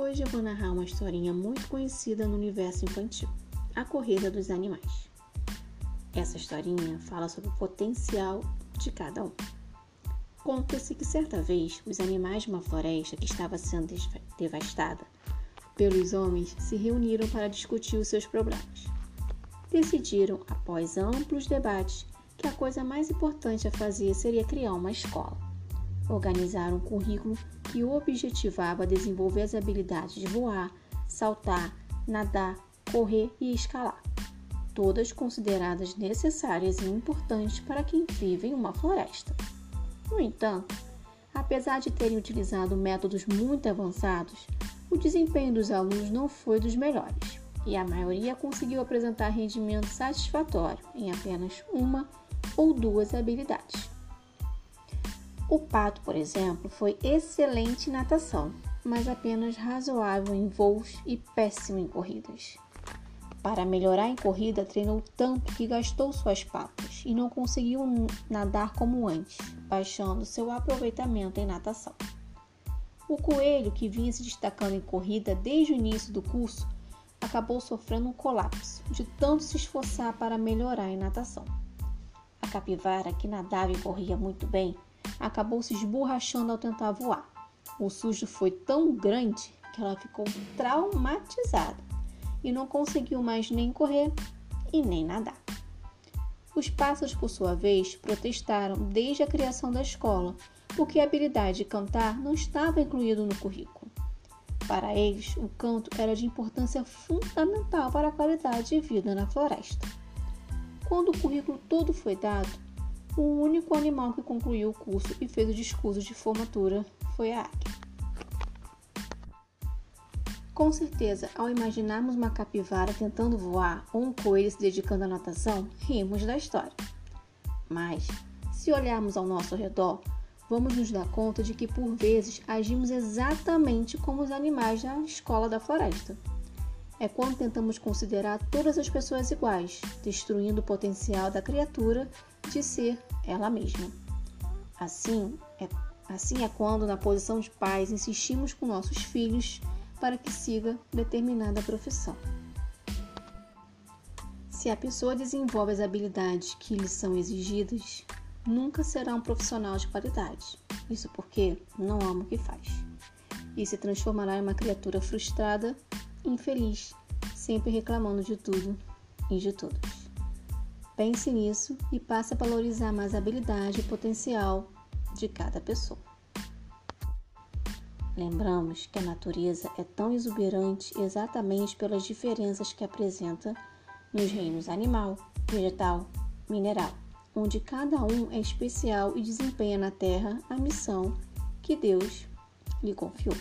Hoje eu vou narrar uma historinha muito conhecida no universo infantil: A Corrida dos Animais. Essa historinha fala sobre o potencial de cada um. Conta-se que certa vez os animais de uma floresta que estava sendo devastada pelos homens se reuniram para discutir os seus problemas. Decidiram, após amplos debates, que a coisa mais importante a fazer seria criar uma escola. Organizaram um currículo que objetivava desenvolver as habilidades de voar, saltar, nadar, correr e escalar, todas consideradas necessárias e importantes para quem vive em uma floresta. No entanto, apesar de terem utilizado métodos muito avançados, o desempenho dos alunos não foi dos melhores e a maioria conseguiu apresentar rendimento satisfatório em apenas uma ou duas habilidades. O pato, por exemplo, foi excelente em natação, mas apenas razoável em voos e péssimo em corridas. Para melhorar em corrida, treinou tanto que gastou suas patas e não conseguiu nadar como antes, baixando seu aproveitamento em natação. O coelho, que vinha se destacando em corrida desde o início do curso, acabou sofrendo um colapso de tanto se esforçar para melhorar em natação. A capivara, que nadava e corria muito bem, acabou se esborrachando ao tentar voar. O susto foi tão grande que ela ficou traumatizada e não conseguiu mais nem correr e nem nadar. Os pássaros, por sua vez, protestaram desde a criação da escola, porque a habilidade de cantar não estava incluída no currículo. Para eles, o canto era de importância fundamental para a qualidade de vida na floresta. Quando o currículo todo foi dado, o único animal que concluiu o curso e fez o discurso de formatura foi a águia. Com certeza, ao imaginarmos uma capivara tentando voar ou um coelho se dedicando à natação, rimos da história. Mas, se olharmos ao nosso redor, vamos nos dar conta de que por vezes agimos exatamente como os animais da escola da floresta. É quando tentamos considerar todas as pessoas iguais, destruindo o potencial da criatura de ser ela mesma. Assim é, assim é quando, na posição de pais, insistimos com nossos filhos para que siga determinada profissão. Se a pessoa desenvolve as habilidades que lhe são exigidas, nunca será um profissional de qualidade. Isso porque não ama o que faz. E se transformará em uma criatura frustrada, infeliz, sempre reclamando de tudo e de todos. Pense nisso e passe a valorizar mais a habilidade e potencial de cada pessoa. Lembramos que a natureza é tão exuberante exatamente pelas diferenças que apresenta nos reinos animal, vegetal, mineral, onde cada um é especial e desempenha na Terra a missão que Deus lhe confiou.